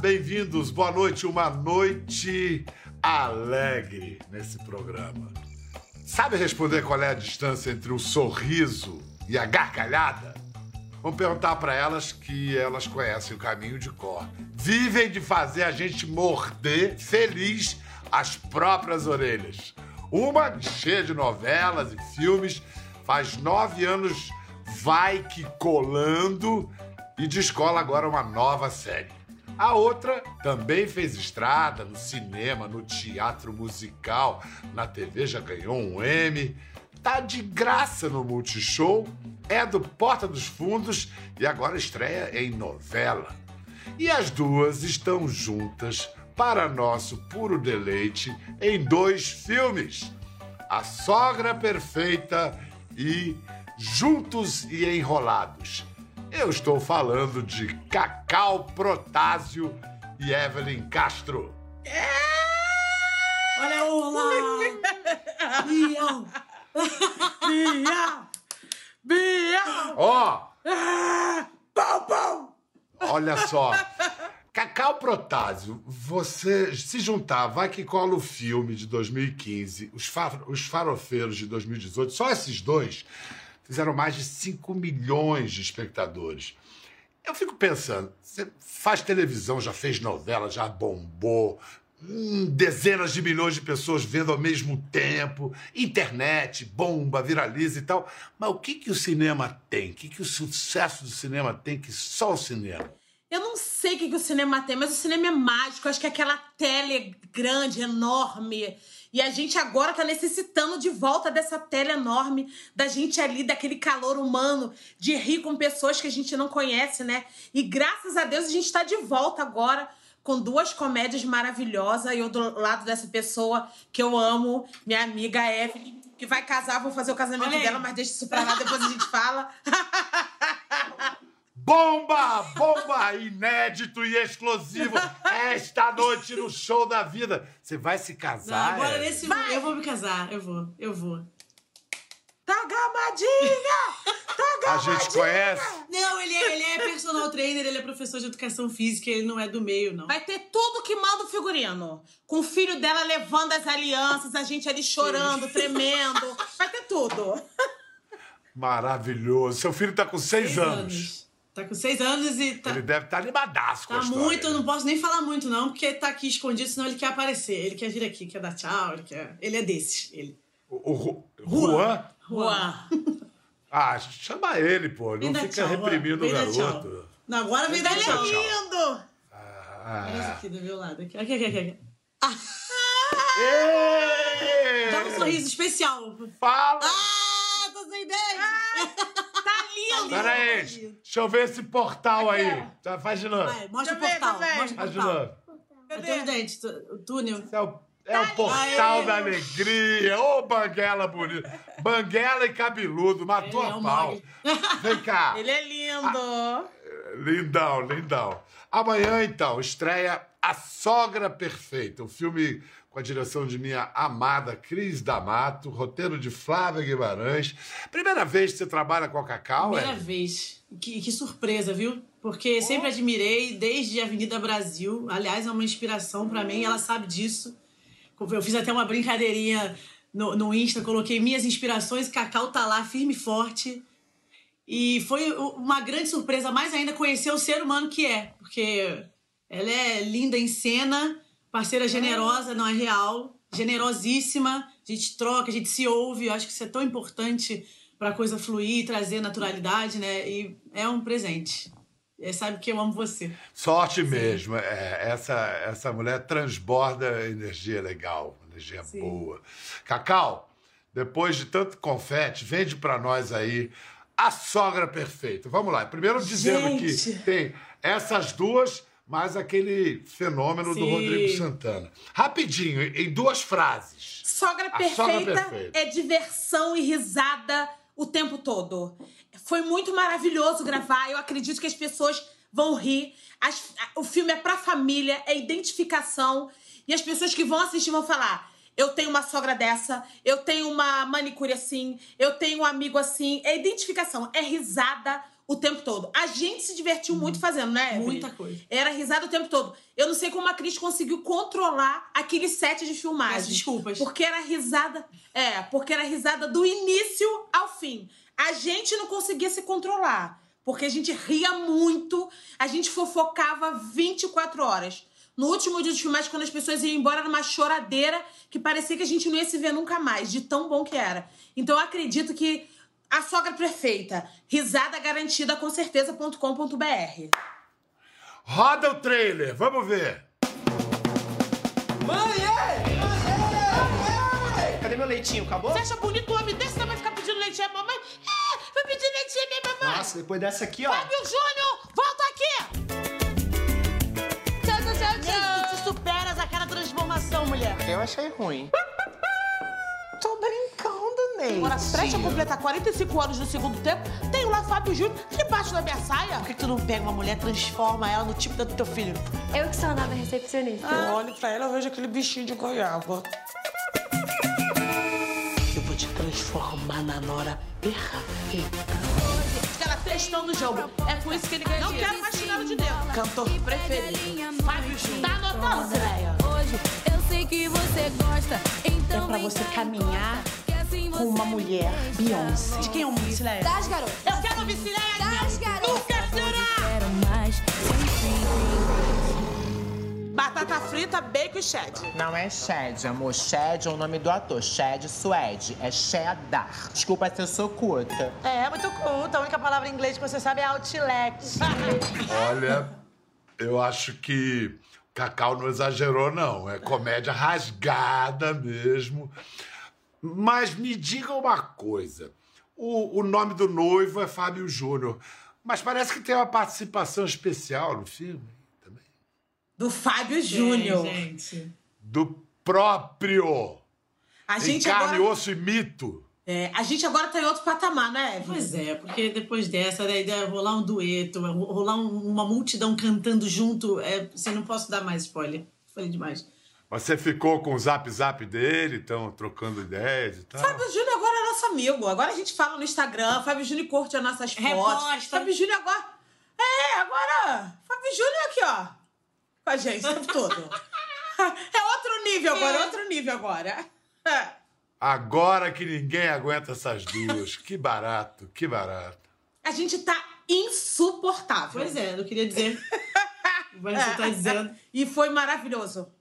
bem-vindos, boa noite, uma noite alegre nesse programa. Sabe responder qual é a distância entre o sorriso e a gargalhada? Vamos perguntar para elas que elas conhecem o caminho de cor. Vivem de fazer a gente morder feliz as próprias orelhas. Uma cheia de novelas e filmes, faz nove anos vai que colando e descola agora uma nova série. A outra também fez estrada no cinema, no teatro musical, na TV já ganhou um Emmy. Tá de graça no Multishow, é do Porta dos Fundos e agora estreia em novela. E as duas estão juntas para nosso puro deleite em dois filmes: A Sogra Perfeita e Juntos e Enrolados. Eu estou falando de Cacau Protásio e Evelyn Castro. É! Olha lá! Bial! Bial! Bial! Ó! Ah! Pau, pau! Olha só. Cacau Protásio, você se juntar, vai que cola o filme de 2015, os, fa os farofeiros de 2018, só esses dois fizeram mais de 5 milhões de espectadores. Eu fico pensando, você faz televisão, já fez novela, já bombou, hum, dezenas de milhões de pessoas vendo ao mesmo tempo, internet, bomba, viraliza e tal. Mas o que, que o cinema tem? O que, que o sucesso do cinema tem que só o cinema? Eu não sei o que, que o cinema tem, mas o cinema é mágico. Eu acho que aquela tele grande, enorme, e a gente agora tá necessitando de volta dessa tela enorme, da gente ali, daquele calor humano, de rir com pessoas que a gente não conhece, né? E graças a Deus a gente tá de volta agora com duas comédias maravilhosas. E eu do lado dessa pessoa que eu amo, minha amiga Evelyn, que vai casar, vou fazer o casamento dela, mas deixa isso pra lá, depois a gente fala. Bomba! Bomba! Inédito e exclusivo esta noite no Show da Vida. Você vai se casar? Não, agora é? nesse vai. eu vou me casar, eu vou, eu vou. Tá gamadinha! Tá gamadinha! A gente conhece? Não, ele é, ele é personal trainer, ele é professor de educação física, ele não é do meio, não. Vai ter tudo que manda o figurino. Com o filho dela levando as alianças, a gente ali chorando, Sim. tremendo. Vai ter tudo. Maravilhoso. Seu filho tá com seis, seis anos. anos. Tá com seis anos e tá. Ele deve estar tá animadaço com tá a história. muito, eu não posso nem falar muito, não, porque ele tá aqui escondido, senão ele quer aparecer. Ele quer vir aqui, quer dar tchau, ele quer. Ele é desses, ele. O, o Juan? Juan. Ah, chama ele, pô. Não fica tchau, reprimindo o garoto. Não, agora vem dar tchau. Ele é lindo! Ah. Olha aqui do meu lado. Aqui, aqui, aqui. aqui. Ah. Dá um sorriso especial. Fala! Ah, tô sem dente! Ah. Pera aí, deixa eu ver esse portal aí. Já faz de novo. Vai, mostra o portal. Mostra o faz de novo. Cadê os dentes? O túnel. Esse é o, é o portal Aê. da alegria. Ô, oh, banguela bonita. Banguela e cabeludo, matou a pau. Vem cá. Ele é lindo. Ah, lindão, lindão. Amanhã, então, estreia A Sogra Perfeita, o um filme com a direção de minha amada Cris D'Amato, roteiro de Flávia Guimarães. Primeira vez que você trabalha com a Cacau, Primeira é? vez. Que, que, surpresa, viu? Porque oh. sempre admirei desde Avenida Brasil. Aliás, é uma inspiração para oh. mim, ela sabe disso. Eu fiz até uma brincadeirinha no, no Insta, coloquei minhas inspirações, Cacau tá lá firme e forte. E foi uma grande surpresa, mais ainda, conhecer o ser humano que é. Porque ela é linda em cena, Parceira generosa, não é real. Generosíssima. A gente troca, a gente se ouve. Eu acho que isso é tão importante para a coisa fluir, trazer naturalidade, né? E é um presente. É, sabe que eu amo você. Sorte Sim. mesmo. É, essa, essa mulher transborda energia legal, energia Sim. boa. Cacau, depois de tanto confete, vende para nós aí a sogra perfeita. Vamos lá. Primeiro dizendo Gente. que tem essas duas mas aquele fenômeno Sim. do Rodrigo Santana. Rapidinho, em duas frases. Sogra perfeita, sogra perfeita é diversão e risada o tempo todo. Foi muito maravilhoso gravar. Eu acredito que as pessoas vão rir. As, o filme é pra família, é identificação. E as pessoas que vão assistir vão falar: eu tenho uma sogra dessa, eu tenho uma manicure assim, eu tenho um amigo assim. É identificação, é risada o tempo todo. A gente se divertiu muito fazendo, né? Evelyn? Muita coisa. Era risada o tempo todo. Eu não sei como a Cris conseguiu controlar aquele set de filmagem. Peço desculpas. Porque era risada. É, porque era risada do início ao fim. A gente não conseguia se controlar. Porque a gente ria muito, a gente fofocava 24 horas. No último dia de filmagem, quando as pessoas iam embora, era uma choradeira que parecia que a gente não ia se ver nunca mais, de tão bom que era. Então eu acredito que a sogra perfeita, risada garantida com certeza.com.br. Roda o trailer, vamos ver. Mãe, ei! Mãe, ei! Cadê meu leitinho? Acabou? Você acha bonito um homem desse? Você vai ficar pedindo leite à mamãe? É, vai pedir leite à minha mamãe. Nossa, depois dessa aqui, ó. Fábio Júnior, volta aqui! Tchau, tchau, tchau, tchau. Tu te superas aquela transformação, mulher. Eu achei ruim. Agora, preste a completar 45 anos no segundo tempo, tem lá Fábio Júnior debaixo da minha saia. Por que tu não pega uma mulher, transforma ela no tipo do teu filho? Eu que sou a nova recepcionista. Eu olho pra ela, eu vejo aquele bichinho de goiaba. Eu vou te transformar na nora perfeita. Ela testando o jogo. É por isso que ele ganha Não quero mais tirar de dentro. Cantor preferido. Fábio Júnior. Tá anotando, Cileia? Hoje eu sei que você gosta, então É pra você caminhar com uma mulher Beyoncé. De quem é o mundo, Cileia? Das garotas, Eu quero ouvir Cileia das garotas. Nunca será! Quero mais, Batata frita, bacon e cheddar. Não é Shed, amor. Shed é o nome do ator. Shed Suede. É cheddar. Desculpa se eu sou curta. É, muito culta. A única palavra em inglês que você sabe é outlet. Olha, eu acho que Cacau não exagerou, não. É comédia rasgada mesmo. Mas me diga uma coisa. O, o nome do noivo é Fábio Júnior. Mas parece que tem uma participação especial no filme também. Do Fábio Júnior. Do próprio. A Em gente carne, agora... osso e mito. É, a gente agora tá em outro patamar, né, Evelyn? Pois é, porque depois dessa, da ideia rolar um dueto, rolar um- uma multidão cantando junto, é, assim, não posso dar mais spoiler. Falei demais. Você ficou com o zap zap dele, estão trocando ideias e tal. Fábio Júnior agora é nosso amigo. Agora a gente fala no Instagram. Fábio Júnior curte as nossas fotos. Reposta. Fábio Júnior agora. É, agora. Fábio Júnior aqui, ó. Com a gente o tempo todo. É outro nível agora, é outro nível agora. É. Agora que ninguém aguenta essas duas. que barato, que barato. A gente tá insuportável. Pois é, eu queria dizer. Mas você tá dizendo. E foi maravilhoso.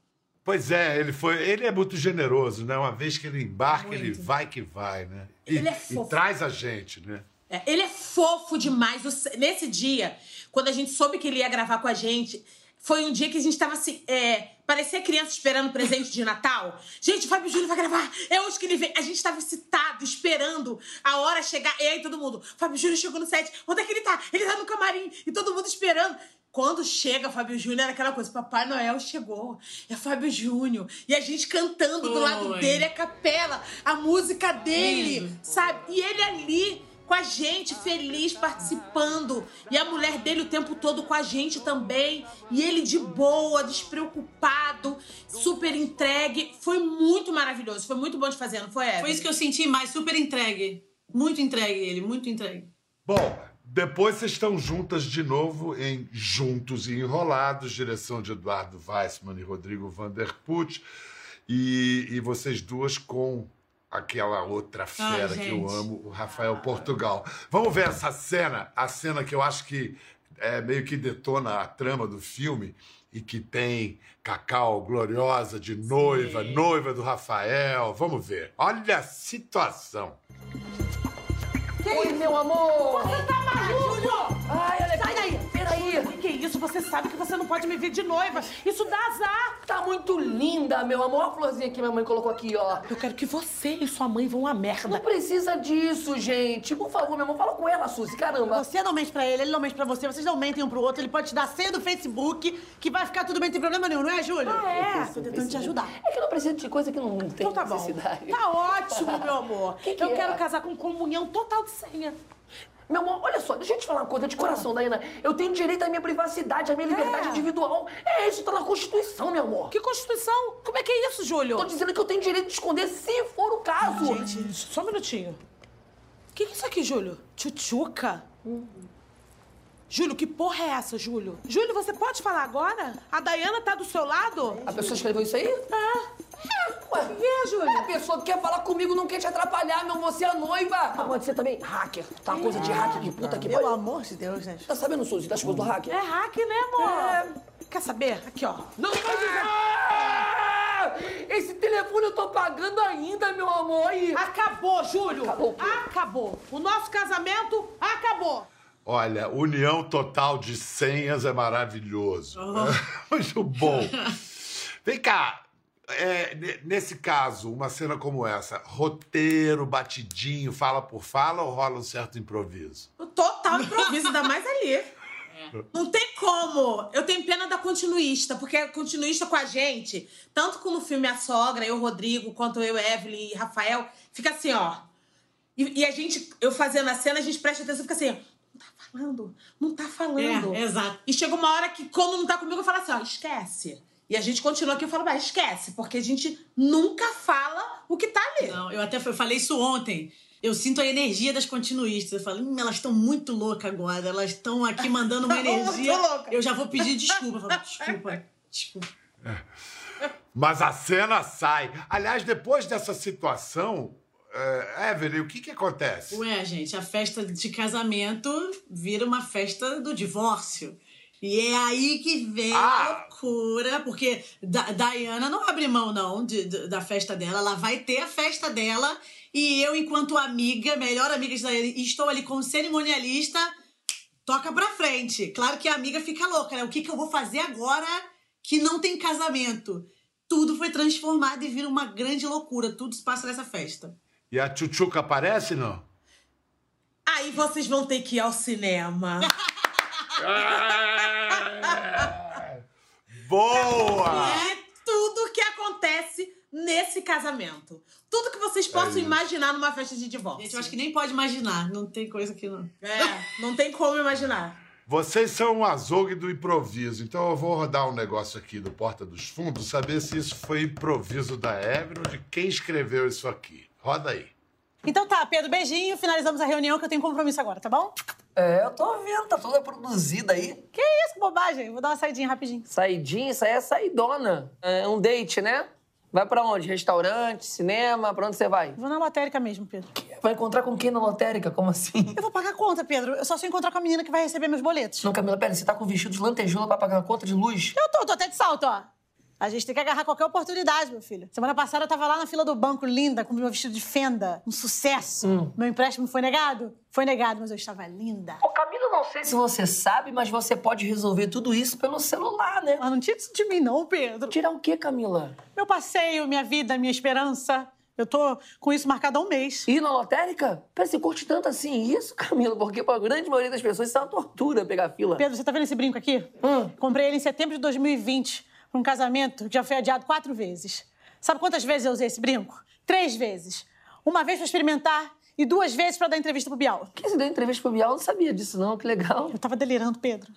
Pois é, ele foi, ele é muito generoso, né? Uma vez que ele embarca, ele Muito. vai que vai, né? E, Ele é e fofo. traz a gente, né? É, ele é fofo demais. Nesse dia, quando a gente soube que ele ia gravar com a gente, foi um dia que a gente tava assim. É, parecia criança esperando presente de Natal. Gente, o Fábio Júnior vai gravar. É hoje que ele vem. A gente tava excitado, esperando a hora chegar. E aí todo mundo, Fábio Júnior chegou no set. Onde é que ele tá? Ele tá no camarim. E todo mundo esperando. Quando chega Fábio Júnior, era aquela coisa: Papai Noel chegou. É Fábio Júnior. E a gente cantando do lado dele, a capela, a música dele, sabe? E ele ali com a gente, feliz, participando. E a mulher dele o tempo todo com a gente também. E ele de boa, despreocupado, super entregue. Foi muito maravilhoso. Foi muito bom de fazer, não foi, Eva? Foi isso que eu senti mais, super entregue. Muito entregue ele, muito entregue. Bom, depois vocês estão juntas de novo em Juntos e Enrolados, direção de Eduardo Weissman e Rodrigo Vanderput. E, e vocês duas com aquela outra fera que eu amo, o Rafael Portugal. Vamos ver essa cena, a cena que eu acho que é, meio que detona a trama do filme e que tem Cacau gloriosa de noiva, noiva do Rafael. Vamos ver. Olha a situação. Oi, meu amor! Você tá maluco? Você sabe que você não pode me ver de noiva. Isso dá azar. Tá muito linda, meu amor. A florzinha que minha mãe colocou aqui, ó. Eu quero que você e sua mãe vão a merda. Não precisa disso, gente. Por favor, meu amor, fala com ela, Suzy. Caramba. Você não mente pra ele, ele não mente pra você, vocês não mentem um pro outro, ele pode te dar senha do Facebook, que vai ficar tudo bem, não tem problema nenhum, não é, Júlio? Ah, é? Tô tentando te ajudar. É que eu não preciso de coisa que não tem Então tá bom. necessidade. Tá ótimo, meu amor. Que que eu é? quero casar com comunhão total de senha. Meu amor, olha só, deixa eu te falar uma coisa de coração, Daiana. Eu tenho direito à minha privacidade, à minha liberdade É. individual. É isso, tá na Constituição, meu amor. Que Constituição? Como é que é isso, Júlio? Tô dizendo que eu tenho direito de esconder se for o caso. Gente, só um minutinho. O que, que é isso aqui, Júlio? Tchutchuca? Júlio, que porra é essa, Júlio? Júlio, você pode falar agora? A Dayana tá do seu lado? A pessoa escreveu isso aí? É. Ué, O que é, Júlio? a pessoa que quer falar comigo não quer te atrapalhar, meu. Você é noiva. Ah, Pode ser também hacker. Tá uma coisa de hacker de puta que Pelo pariu. amor de Deus, né? Tá sabendo, Suzy, das coisas do hacker? É hack, né, amor? Quer saber? Aqui, ó. Não vai dizer. Ah! Esse telefone eu tô pagando ainda, meu amor. Aí. Acabou, Júlio. Acabou? Acabou. O nosso casamento acabou. Olha, união total de senhas é maravilhoso. Muito bom. Vem cá. É, ne- nesse caso, uma cena como essa, roteiro, batidinho, fala por fala ou rola um certo improviso? Total improviso, ainda mais ali. Não tem como. Eu tenho pena da continuista, porque a continuista com a gente, tanto como no filme A Sogra, eu, Rodrigo, quanto eu, Evelyn e Rafael, fica assim, ó. E, e a gente, eu fazendo a cena, a gente presta atenção e fica assim, não tá falando, não tá falando. É, exato. E chega uma hora que, quando não tá comigo, eu falo assim, ó, esquece. E a gente continua aqui e fala, mas esquece, porque a gente nunca fala o que tá ali. Não, eu até eu falei isso ontem. Eu sinto a energia das continuistas. Eu falo, hum, elas estão muito loucas agora. Elas estão aqui mandando uma Muito energia. louca. Eu já vou pedir desculpa. Eu falo, desculpa, desculpa. Mas a cena sai. Aliás, depois dessa situação, é, Evelyn, o que que acontece? Ué, gente, a festa de casamento vira uma festa do divórcio. E é aí que vem Ah. a loucura, porque da Diana não abre mão, não, de- de- da festa dela. Ela vai ter a festa dela. E eu, enquanto amiga, melhor amiga de Diana, estou ali como cerimonialista, toca pra frente. Claro que a amiga fica louca, né? O que, que eu vou fazer agora que não tem casamento? Tudo foi transformado e vira uma grande loucura. Tudo se passa nessa festa. E a tchutchuca aparece, não? Aí vocês vão ter que ir ao cinema. Boa! É tudo que acontece nesse casamento. Tudo que vocês possam imaginar numa festa de divórcio. Gente, eu acho que nem pode imaginar. Não tem coisa que não. É, não tem como imaginar. Vocês são um azogue do improviso, então eu vou rodar um negócio aqui do Porta dos Fundos, saber se isso foi improviso da Evelyn ou de quem escreveu isso aqui. Roda aí. Então tá, Pedro, beijinho. Finalizamos a reunião que eu tenho compromisso agora, tá bom? É, eu tô vendo, tá toda produzida aí. Que isso, que bobagem. Vou dar uma saidinha rapidinho. Saidinha, isso aí é saidona. É um date, né? Vai pra onde? Restaurante, cinema? Pra onde você vai? Vou na lotérica mesmo, Pedro. Vai encontrar com quem na lotérica? Como assim? Eu vou pagar a conta, Pedro. Eu só se encontrar com a menina que vai receber meus boletos. Não, Camila, pera, você tá com vestido de lantejoula pra pagar a conta de luz? Eu tô, tô até de salto, ó. A gente tem que agarrar qualquer oportunidade, meu filho. Semana passada eu tava lá na fila do banco, linda, com meu vestido de fenda. Um sucesso. Meu empréstimo foi negado? Foi negado, mas eu estava linda. Ô, Camila, não sei se você sabe, mas você pode resolver tudo isso pelo celular, né? Ah, não tira isso de mim, não, Pedro. Tirar o quê, Camila? Meu passeio, minha vida, minha esperança. Eu tô com isso marcado há um mês. Ir na lotérica? Pera, você curte tanto assim isso, Camila? Porque pra grande maioria das pessoas isso é uma tortura pegar fila. Pedro, você tá vendo esse brinco aqui? Hum. Comprei ele em setembro de 2020 um casamento que já foi adiado quatro vezes. Sabe quantas vezes eu usei esse brinco? Três vezes. Uma vez pra experimentar e duas vezes pra dar entrevista pro Bial. Quem se deu entrevista pro Bial? Eu não sabia disso, não. Que legal. Eu tava delirando, Pedro.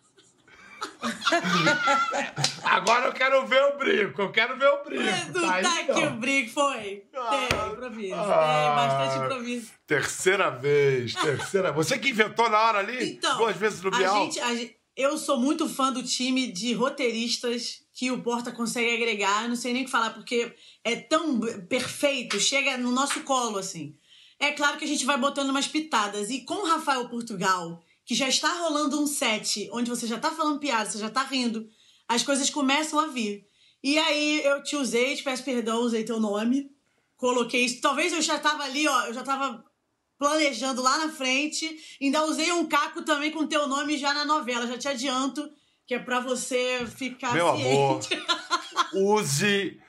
Agora eu quero ver o brinco, eu quero ver o brinco. Tu Tá aí, tá aqui ó. o brinco, foi? Tem improviso. Ah. Tem bastante improviso. Terceira vez, terceira. Você que inventou na hora ali? Então, duas vezes no a Bial? gente, a gente- eu sou muito fã do time de roteiristas que o Porta consegue agregar. Eu não sei nem o que falar, porque é tão perfeito, chega no nosso colo, assim. É claro que a gente vai botando umas pitadas. E com o Rafael Portugal, que já está rolando um set onde você já tá falando piada, você já tá rindo, as coisas começam a vir. E aí eu te usei, te peço perdão, usei teu nome, coloquei isso. Talvez eu já tava ali, ó, eu já tava planejando lá na frente. Ainda usei um caco também com teu nome já na novela. Já te adianto que é pra você ficar Meu amor, ciente. use,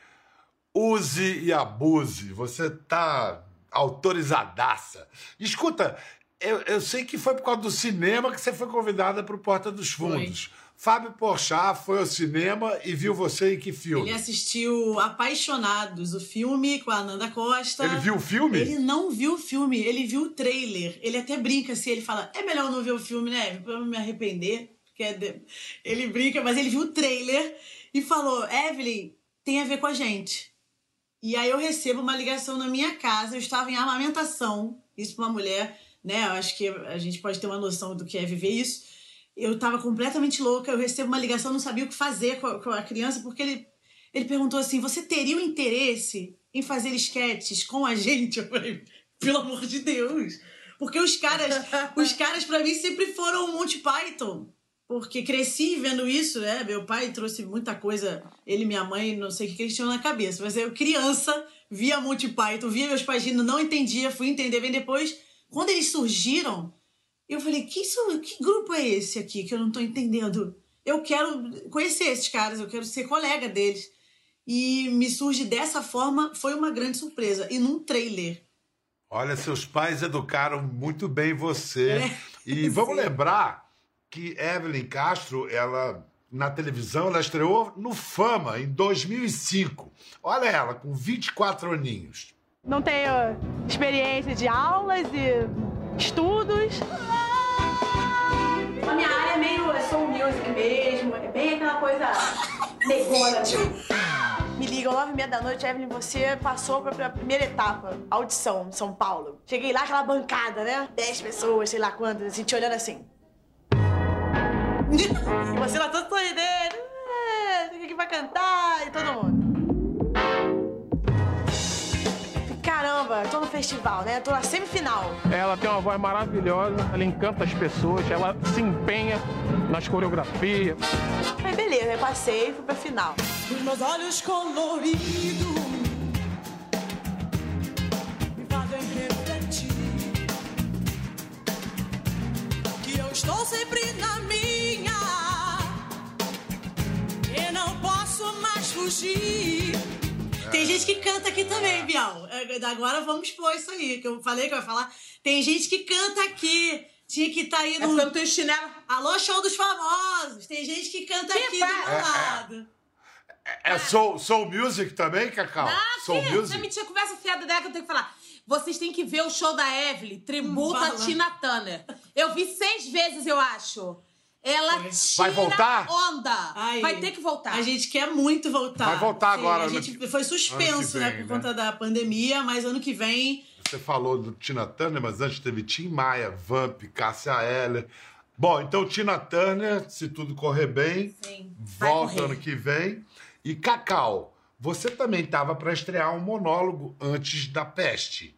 use e abuse. Você tá autorizadaça. Escuta, eu, eu sei que foi por causa do cinema que você foi convidada pro Porta dos Fundos. Fábio Porchat foi ao cinema e viu você em que filme? Ele assistiu Apaixonados, o filme com a Ananda Costa. Ele viu o filme? Ele não viu o filme, ele viu o trailer. Ele até brinca assim, ele fala: é melhor não ver o filme, né? Pra eu não me arrepender. Porque é Ele brinca, mas ele viu o trailer e falou: Evelyn, tem a ver com a gente. E aí eu recebo uma ligação na minha casa, eu estava em amamentação, isso pra uma mulher, né? Eu acho que a gente pode ter uma noção do que é viver isso. Eu tava completamente louca, eu recebo uma ligação, não sabia o que fazer com a, com a criança, porque ele, ele perguntou assim: você teria o interesse em fazer esquetes com a gente? Eu falei, pelo amor de Deus. Porque os caras, os caras para mim sempre foram Monty Python. Porque cresci vendo isso, né? Meu pai trouxe muita coisa, ele e minha mãe, não sei o que eles tinham na cabeça. Mas eu, criança, via Monty Python, via meus pais rindo, não entendia, fui entender bem depois. Quando eles surgiram, eu falei, que, isso, que grupo é esse aqui que eu não tô entendendo? Eu quero conhecer esses caras, eu quero ser colega deles. E me surge dessa forma, foi uma grande surpresa. E num trailer. Olha, seus pais educaram muito bem você. É, E vamos sim. lembrar que Evelyn Castro, ela na televisão, ela estreou no Fama em 2005. Olha ela, com 24 aninhos. Não tenho experiência de aulas e estudos. Soul music mesmo, é bem aquela coisa negona. Me ligam nove e meia da noite, Evelyn, você passou pra, pra primeira etapa, audição, em São Paulo. Cheguei lá, aquela bancada, né? Dez pessoas, sei lá quantas, assim, te olhando assim. e você lá todo sorridendo. É, tem aqui pra cantar, e todo mundo. Caramba, tô no festival, né? Tô na semifinal. Ela tem uma voz maravilhosa, ela encanta as pessoas, ela se empenha nas coreografias. Aí beleza, eu passei e fui pra final. Os meus olhos coloridos me fazem refletir que eu estou sempre na minha e não posso mais fugir. Tem gente que canta aqui também, Bial. É, Agora vamos expor isso aí, que eu falei que eu ia falar. Tem gente que canta aqui. Tinha que estar aí no. É porque eu chinelo. Alô, show dos famosos. Tem gente que canta Que aqui fa- do meu É, é. lado. É soul, soul music também, Cacau? Ah, soul que? music? Me tinha conversa fiada dela que eu tenho que falar. Vocês têm que ver o show da Evelyn, tributo a fala. Tina Turner. Eu vi seis vezes, eu acho. Ela tira voltar? onda. Ai, Vai ter que voltar. A gente quer muito voltar. Vai voltar Sim, agora, A gente que- foi suspenso, né, vem, por né? conta da pandemia, mas ano que vem. Você falou do Tina Turner, mas antes teve Tim Maia, Vamp, Cássia Eller. Bom, então Tina Turner, se tudo correr bem, vai volta correr. ano que vem. E Cacau, você também estava para estrear um monólogo antes da peste.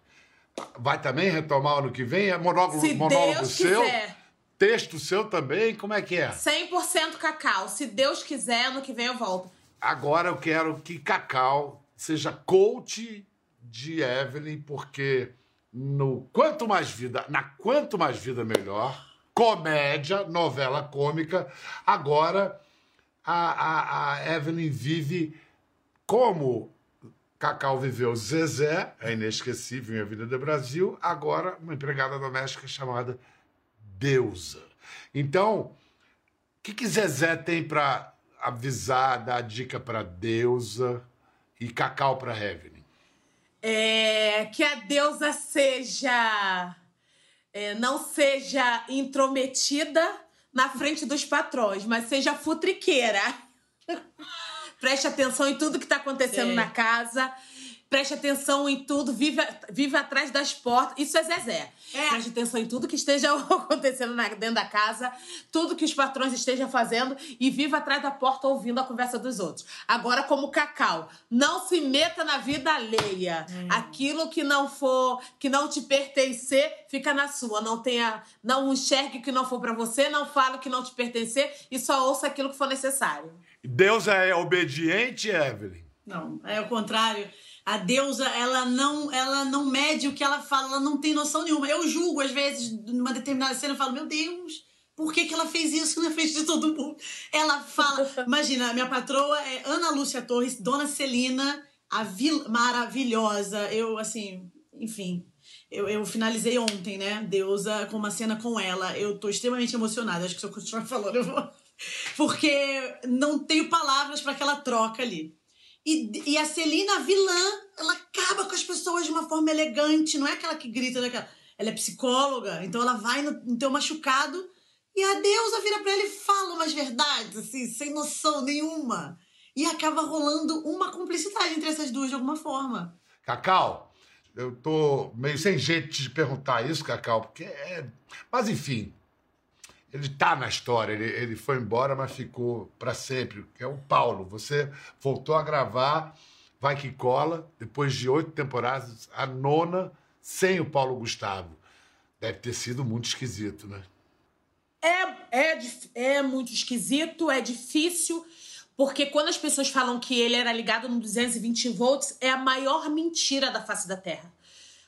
Vai também retomar ano que vem? É monólogo, Se monólogo Deus seu? quiser. Texto seu também? Como é que é? 100% cacau. Se Deus quiser, ano que vem eu volto. Agora eu quero que Cacau seja coach de Evelyn, porque no Quanto Mais Vida, na Quanto Mais Vida Melhor, comédia, novela cômica, agora a, a, a Evelyn vive como Cacau viveu Zezé, é inesquecível em A Vida do Brasil, agora uma empregada doméstica chamada Deusa. Então, o que, que Zezé tem para avisar, dar dica para Deusa e Cacau para Evelyn? É, que a deusa seja. é, não seja intrometida na frente dos patrões, mas seja futriqueira. Preste atenção em tudo que está acontecendo Sim. na casa. Preste atenção em tudo, viva, viva atrás das portas. Isso é Zezé. Preste atenção em tudo que esteja acontecendo na- dentro da casa, tudo que os patrões estejam fazendo e viva atrás da porta ouvindo a conversa dos outros. Agora, como Cacau, não se meta na vida alheia. Aquilo que não for, que não te pertencer, fica na sua. Não tenha, não enxergue o que não for pra você, não fale o que não te pertencer e só ouça aquilo que for necessário. Deusa é obediente, Evelyn? Não, é o contrário. A deusa, ela não, ela não mede o que ela fala, ela não tem noção nenhuma. Eu julgo, às vezes, numa determinada cena, eu falo, meu Deus, por que, que ela fez isso na frente de todo mundo? Ela fala, imagina, minha patroa é Ana Lúcia Torres, Dona Celina, a vil, maravilhosa. Eu, assim, enfim. Eu, eu finalizei ontem, né? Deusa com uma cena com ela. Eu tô extremamente emocionada. Acho que se eu continuar falando, eu vou. Porque não tenho palavras para aquela troca ali. E, e a Celina, a vilã, ela acaba com as pessoas de uma forma elegante. Não é aquela que grita, né? Ela é psicóloga, então ela vai no, no teu machucado e a deusa vira pra ela e fala umas verdades, assim, sem noção nenhuma. E acaba rolando uma cumplicidade entre essas duas de alguma forma. Cacau, eu tô meio sem jeito de perguntar isso, Cacau, porque é. Mas enfim, ele tá na história, ele, ele foi embora, mas ficou para sempre, que é o Paulo. Você voltou a gravar Vai Que Cola, depois de oito temporadas, a nona sem o Paulo Gustavo. Deve ter sido muito esquisito, né? É, é, é muito esquisito, é difícil, porque quando as pessoas falam que ele era ligado no 220 volts, é a maior mentira da face da Terra.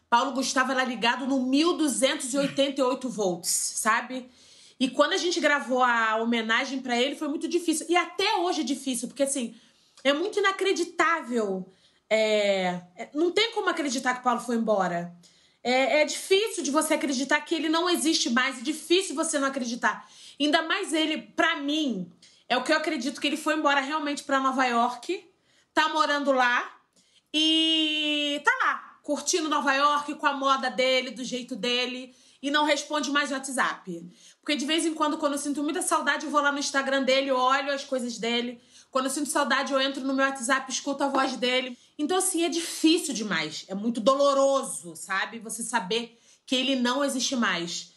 Paulo Gustavo era ligado no 1288 volts, sabe? E quando a gente gravou a homenagem pra ele, foi muito difícil. E até hoje é difícil, porque assim, é muito inacreditável. É, é- não tem como acreditar que o Paulo foi embora. É, é difícil de você acreditar que ele não existe mais. É difícil você não acreditar. Ainda mais ele, pra mim, é o que eu acredito que ele foi embora realmente pra Nova York, tá morando lá e tá lá, curtindo Nova York com a moda dele, do jeito dele, e não responde mais WhatsApp. Porque de vez em quando, quando eu sinto muita saudade, eu vou lá no Instagram dele, olho as coisas dele. Quando eu sinto saudade, eu entro no meu WhatsApp, escuto a voz dele. Então, assim, é difícil demais. É muito doloroso, sabe? Você saber que ele não existe mais.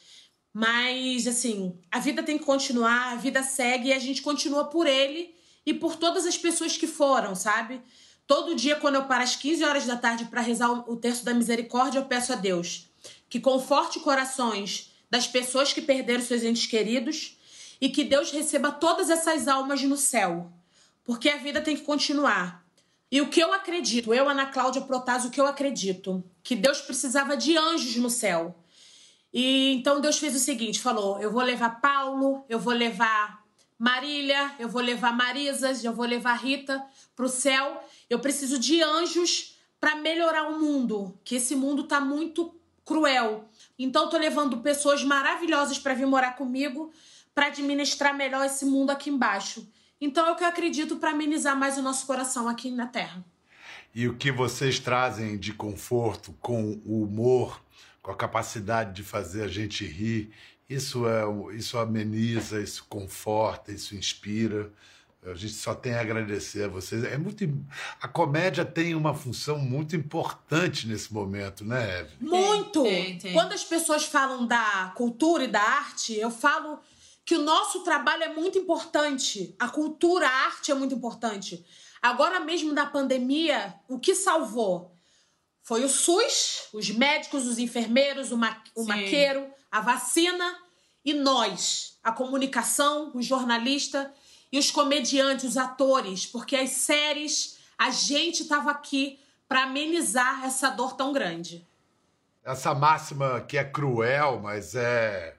Mas, assim, a vida tem que continuar, a vida segue e a gente continua por ele e por todas as pessoas que foram, sabe? Todo dia, quando eu paro às 15 horas da tarde para rezar o o terço da misericórdia, eu peço a Deus que conforte corações das pessoas que perderam seus entes queridos e que Deus receba todas essas almas no céu, porque a vida tem que continuar. E o que eu acredito, eu, Ana Cláudia Protásio, o que eu acredito, que Deus precisava de anjos no céu. E então Deus fez o seguinte: falou, eu vou levar Paulo, eu vou levar Marília, eu vou levar Marisas, eu vou levar Rita pro céu. Eu preciso de anjos para melhorar o mundo, que esse mundo tá muito cruel. Então tô levando pessoas maravilhosas para vir morar comigo para administrar melhor esse mundo aqui embaixo. Então é o que eu acredito para amenizar mais o nosso coração aqui na Terra. E o que vocês trazem de conforto com o humor, com a capacidade de fazer a gente rir, isso é isso ameniza, isso conforta, isso inspira. A gente só tem a agradecer a vocês. É muito, a comédia tem uma função muito importante nesse momento, né, Evelyn? Muito! tem, tem. Quando as pessoas falam da cultura e da arte, eu falo que o nosso trabalho é muito importante. A cultura, a arte é muito importante. Agora mesmo na pandemia, o que salvou foi o SUS, os médicos, os enfermeiros, o, ma o maqueiro, a vacina e nós, a comunicação, o jornalista e os comediantes, os atores, porque as séries, a gente estava aqui para amenizar essa dor tão grande. Essa máxima que é cruel, mas é.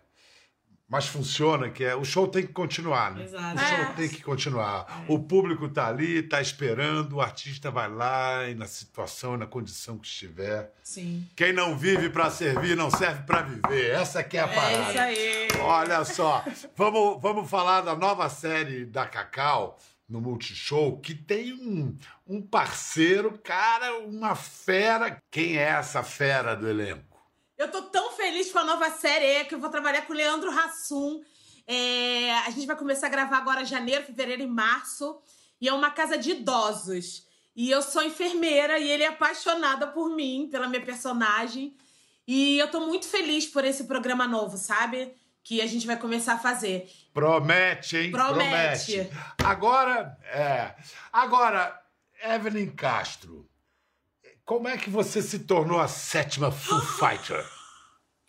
Mas funciona, que é o show tem que continuar, né? Exato. O show É. tem que continuar. O público tá ali, tá esperando, o artista vai lá e na situação, na condição que estiver. Sim. Quem não vive para servir não serve para viver. Essa que é a parada. isso aí. Olha só, vamos, vamos falar da nova série da Cacau no Multishow, que tem um, um parceiro, cara, uma fera. Quem é essa fera do elenco? Eu tô tão feliz com a nova série que eu vou trabalhar com o Leandro Hassum. É, a gente vai começar a gravar agora em janeiro, fevereiro e março. E é uma casa de idosos. E eu sou enfermeira e ele é apaixonado por mim, pela minha personagem. E eu tô muito feliz por esse programa novo, sabe? Que a gente vai começar a fazer. Promete, hein? Promete. Agora, é. Agora, Evelyn Castro, como é que você se tornou a sétima Foo Fighter?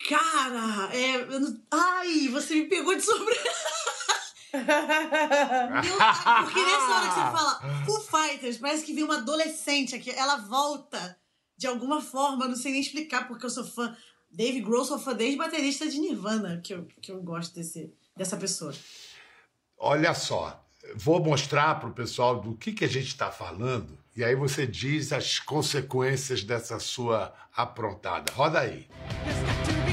Cara, é. Ai, você me pegou de surpresa. Meu, porque nessa hora que você fala Foo Fighters, parece que vem uma adolescente aqui. Ela volta de alguma forma, não sei nem explicar porque eu sou fã. Dave Grohl, sou fã desde baterista de Nirvana, que eu, que eu gosto desse, dessa pessoa. Olha só, vou mostrar para o pessoal do que, que a gente está falando e aí você diz as consequências dessa sua aprontada. Roda aí. Yeah,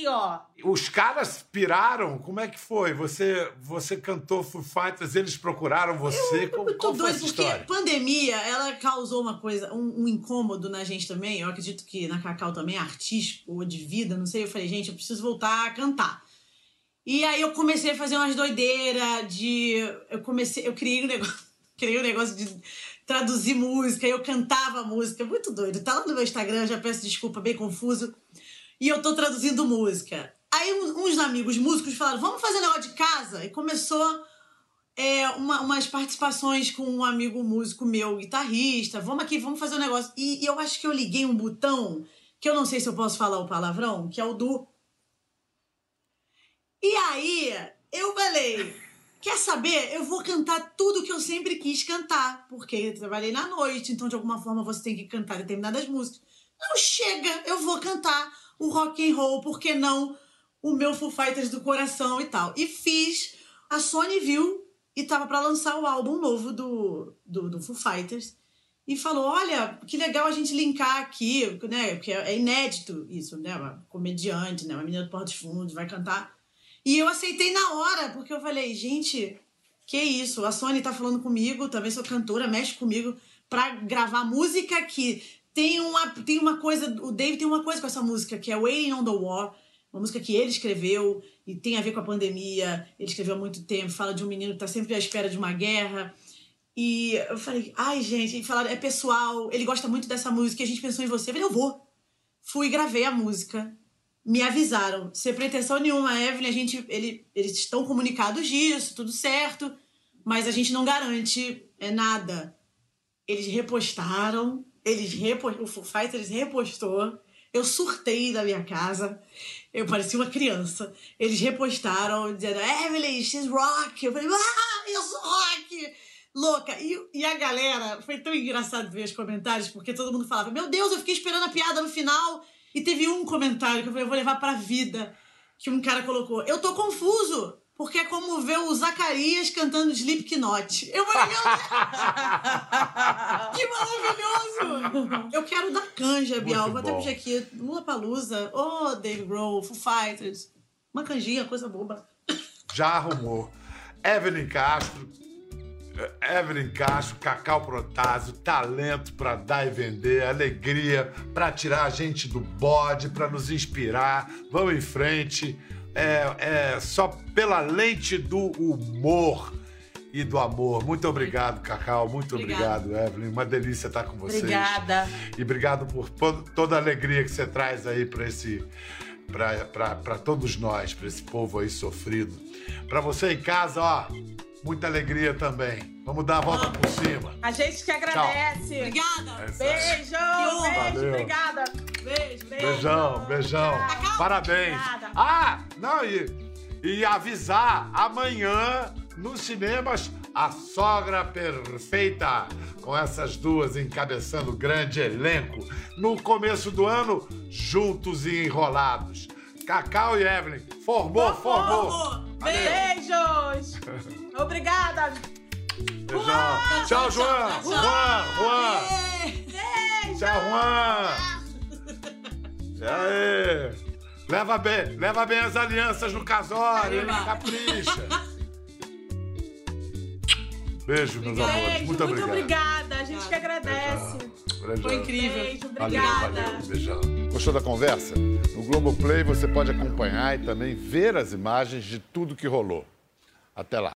aqui, ó. Os caras piraram? Como é que foi? Você, você cantou Foo Fighters, eles procuraram você? Como, Muito qual foi doido, porque história? pandemia, ela causou uma coisa, um, um incômodo na gente também. Eu acredito que na Cacau também, artístico ou de vida, não sei. Eu falei, gente, eu preciso voltar a cantar. E aí eu comecei a fazer umas doideiras de. Eu comecei, eu criei um negócio, criei um negócio de traduzir música, eu cantava música, muito doido. Tá lá no meu Instagram, já peço desculpa, bem confuso. E eu tô traduzindo música. Aí uns amigos músicos falaram, vamos fazer negócio de casa? E começou é, uma- umas participações com um amigo músico meu, guitarrista. Vamos aqui, vamos fazer um negócio. E, e eu acho que eu liguei um botão, que eu não sei se eu posso falar o palavrão, que é o do. E aí, eu falei, quer saber? Eu vou cantar tudo que eu sempre quis cantar, porque eu trabalhei na noite, então de alguma forma você tem que cantar determinadas músicas. Não chega, eu vou cantar o rock and roll, por que não o meu Foo Fighters do coração e tal. E fiz, a Sony viu e tava pra lançar o álbum novo do, do, do Foo Fighters. E falou: olha, que legal a gente linkar aqui, né? Porque é inédito isso, né? Uma comediante, né? Uma menina do Porto dos Fundos vai cantar. E eu aceitei na hora, porque eu falei, gente, que isso? A Sony tá falando comigo, também sou cantora, mexe comigo pra gravar música que tem uma, tem uma coisa, o Dave tem uma coisa com essa música, que é Waiting on the War, uma música que ele escreveu e tem a ver com a pandemia. Ele escreveu há muito tempo, fala de um menino que tá sempre à espera de uma guerra. E eu falei, ai, gente, e falaram, é pessoal, ele gosta muito dessa música, e a gente pensou em você. Eu falei, eu vou. Fui e gravei a música. Me avisaram, sem pretensão nenhuma, Evelyn, a gente, ele, eles estão comunicados disso, tudo certo, mas a gente não garante é, nada. Eles repostaram, eles repo, o Foo Fighters repostou, eu surtei da minha casa, eu parecia uma criança. Eles repostaram, dizendo, Evelyn, she's rock. Eu falei, ah, eu sou rock! Louca. E, e a galera, foi tão engraçado ver os comentários, porque todo mundo falava, meu Deus, eu fiquei esperando a piada no final. E teve um comentário que eu falei, eu vou levar pra vida, que um cara colocou, eu tô confuso, porque é como ver o Zacarias cantando Slipknot. Eu falei, que maravilhoso! Eu quero dar canja, Bial. Vou até pedir aqui, Lula Palusa, oh, Dave Grohl, Foo Fighters. Uma canjinha, coisa boba. Já arrumou. Evelyn Castro. eh, Evelyn Castro, Cacau Protásio, talento pra dar e vender, alegria pra tirar a gente do bode, pra nos inspirar. Vamos em frente. É, é só pela lente do humor e do amor. Muito obrigado, Cacau. Muito Obrigada. obrigado, Evelyn. Uma delícia estar com vocês. Obrigada. E obrigado por to- toda a alegria que você traz aí para esse para todos nós, para esse povo aí sofrido. Para você em casa, ó, muita alegria também. Vamos dar a volta por cima. A gente que agradece. Obrigada. É. Beijo, beijo, Valeu. obrigada. Beijo, beijo. Beijão, beijão. Parabéns. Obrigada. Ah, não, e, e avisar, amanhã nos cinemas, A Sogra Perfeita, com essas duas encabeçando o grande elenco. No começo do ano, juntos e enrolados. Cacau e Evelyn, formou, formou. Beijos. Obrigada. Beijão. Tchau, João. Juan, Juan. Tchau, Juan. E aí? Leva bem, leva bem as alianças no casório, hein? Capricha. Beijo, meus amores. Beijo, Muito obrigado. obrigada. A gente que agradece. Beijão. Foi incrível. Beijo, Valeu, obrigada. valeu. Beijão. Gostou da conversa? No Globoplay você pode acompanhar e também ver as imagens de tudo que rolou. Até lá.